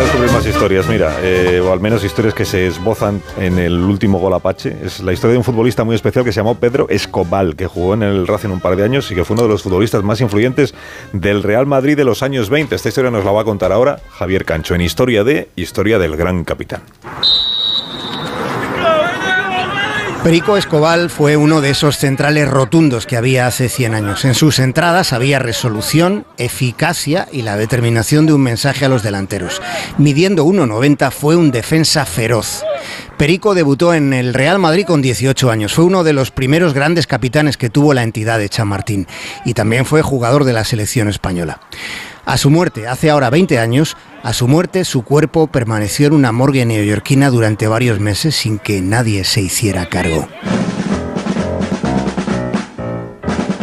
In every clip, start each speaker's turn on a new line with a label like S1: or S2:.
S1: a descubrir más historias, mira, eh, o al menos historias que se esbozan en el último gol Apache. Es la historia de un futbolista muy especial que se llamó Pedro Escobal, que jugó en el Racing un par de años y que fue uno de los futbolistas más influyentes del Real Madrid de los años 20. Esta historia nos la va a contar ahora Javier Cancho en Historia de Historia del Gran Capitán.
S2: Perico Escobal fue uno de esos centrales rotundos que había hace 100 años. En sus entradas había resolución, eficacia y la determinación de un mensaje a los delanteros. Midiendo 1,90 fue un defensa feroz. Perico debutó en el Real Madrid con 18 años. Fue uno de los primeros grandes capitanes que tuvo la entidad de Chamartín y también fue jugador de la selección española. A su muerte, hace ahora 20 años, a su muerte su cuerpo permaneció en una morgue neoyorquina durante varios meses sin que nadie se hiciera cargo.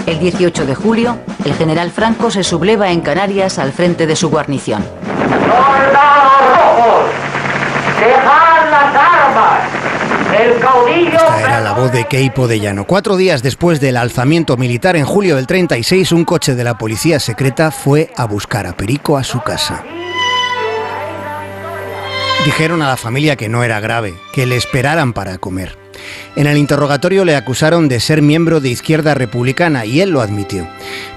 S3: El 18 de julio, el general Franco se subleva en Canarias al frente de su guarnición.
S2: ¡Dejad las armas! Esta era la voz de Keipo de Llano. Cuatro días después del alzamiento militar en julio del 36, un coche de la policía secreta fue a buscar a Perico a su casa. Dijeron a la familia que no era grave, que le esperaran para comer. En el interrogatorio le acusaron de ser miembro de Izquierda Republicana y él lo admitió.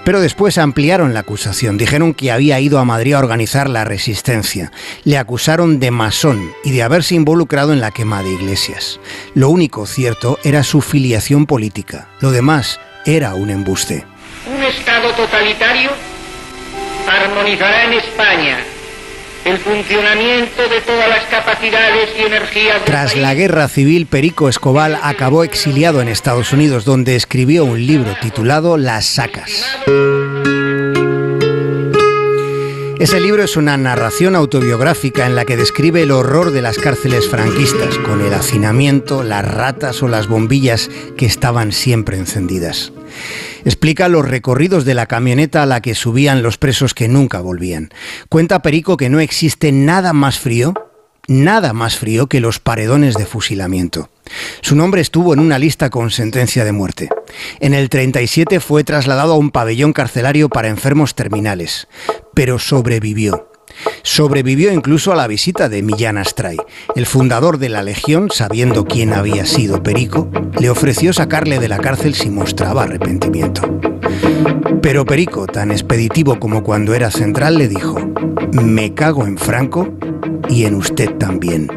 S2: Pero después ampliaron la acusación. Dijeron que había ido a Madrid a organizar la resistencia. Le acusaron de masón y de haberse involucrado en la quema de iglesias. Lo único cierto era su filiación política. Lo demás era un embuste.
S4: Un Estado totalitario armonizará en España el funcionamiento de todas las capacidades y energías.
S2: Tras la guerra civil, Perico Escobal acabó exiliado en Estados Unidos, donde escribió un libro titulado Las Sacas. Ese libro es una narración autobiográfica en la que describe el horror de las cárceles franquistas, con el hacinamiento, las ratas o las bombillas que estaban siempre encendidas. Explica los recorridos de la camioneta a la que subían los presos que nunca volvían. Cuenta Perico que no existe nada más frío, nada más frío que los paredones de fusilamiento. Su nombre estuvo en una lista con sentencia de muerte. En el 37 fue trasladado a un pabellón carcelario para enfermos terminales, pero sobrevivió. Sobrevivió incluso a la visita de Millán Astray. El fundador de la Legión, sabiendo quién había sido Perico, le ofreció sacarle de la cárcel si mostraba arrepentimiento. Pero Perico, tan expeditivo como cuando era central, le dijo, me cago en Franco y en usted también.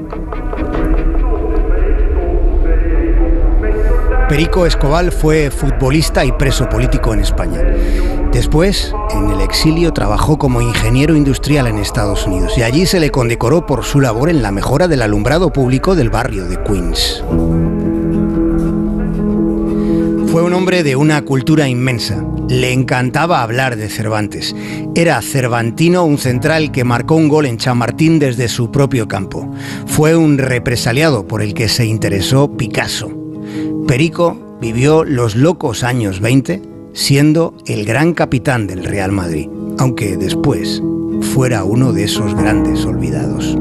S2: Perico Escobal fue futbolista y preso político en España. Después, en el exilio, trabajó como ingeniero industrial en Estados Unidos y allí se le condecoró por su labor en la mejora del alumbrado público del barrio de Queens. Fue un hombre de una cultura inmensa. Le encantaba hablar de Cervantes. Era cervantino, un central que marcó un gol en Chamartín desde su propio campo. Fue un represaliado por el que se interesó Picasso. Perico vivió los locos años 20 siendo el gran capitán del Real Madrid, aunque después fuera uno de esos grandes olvidados.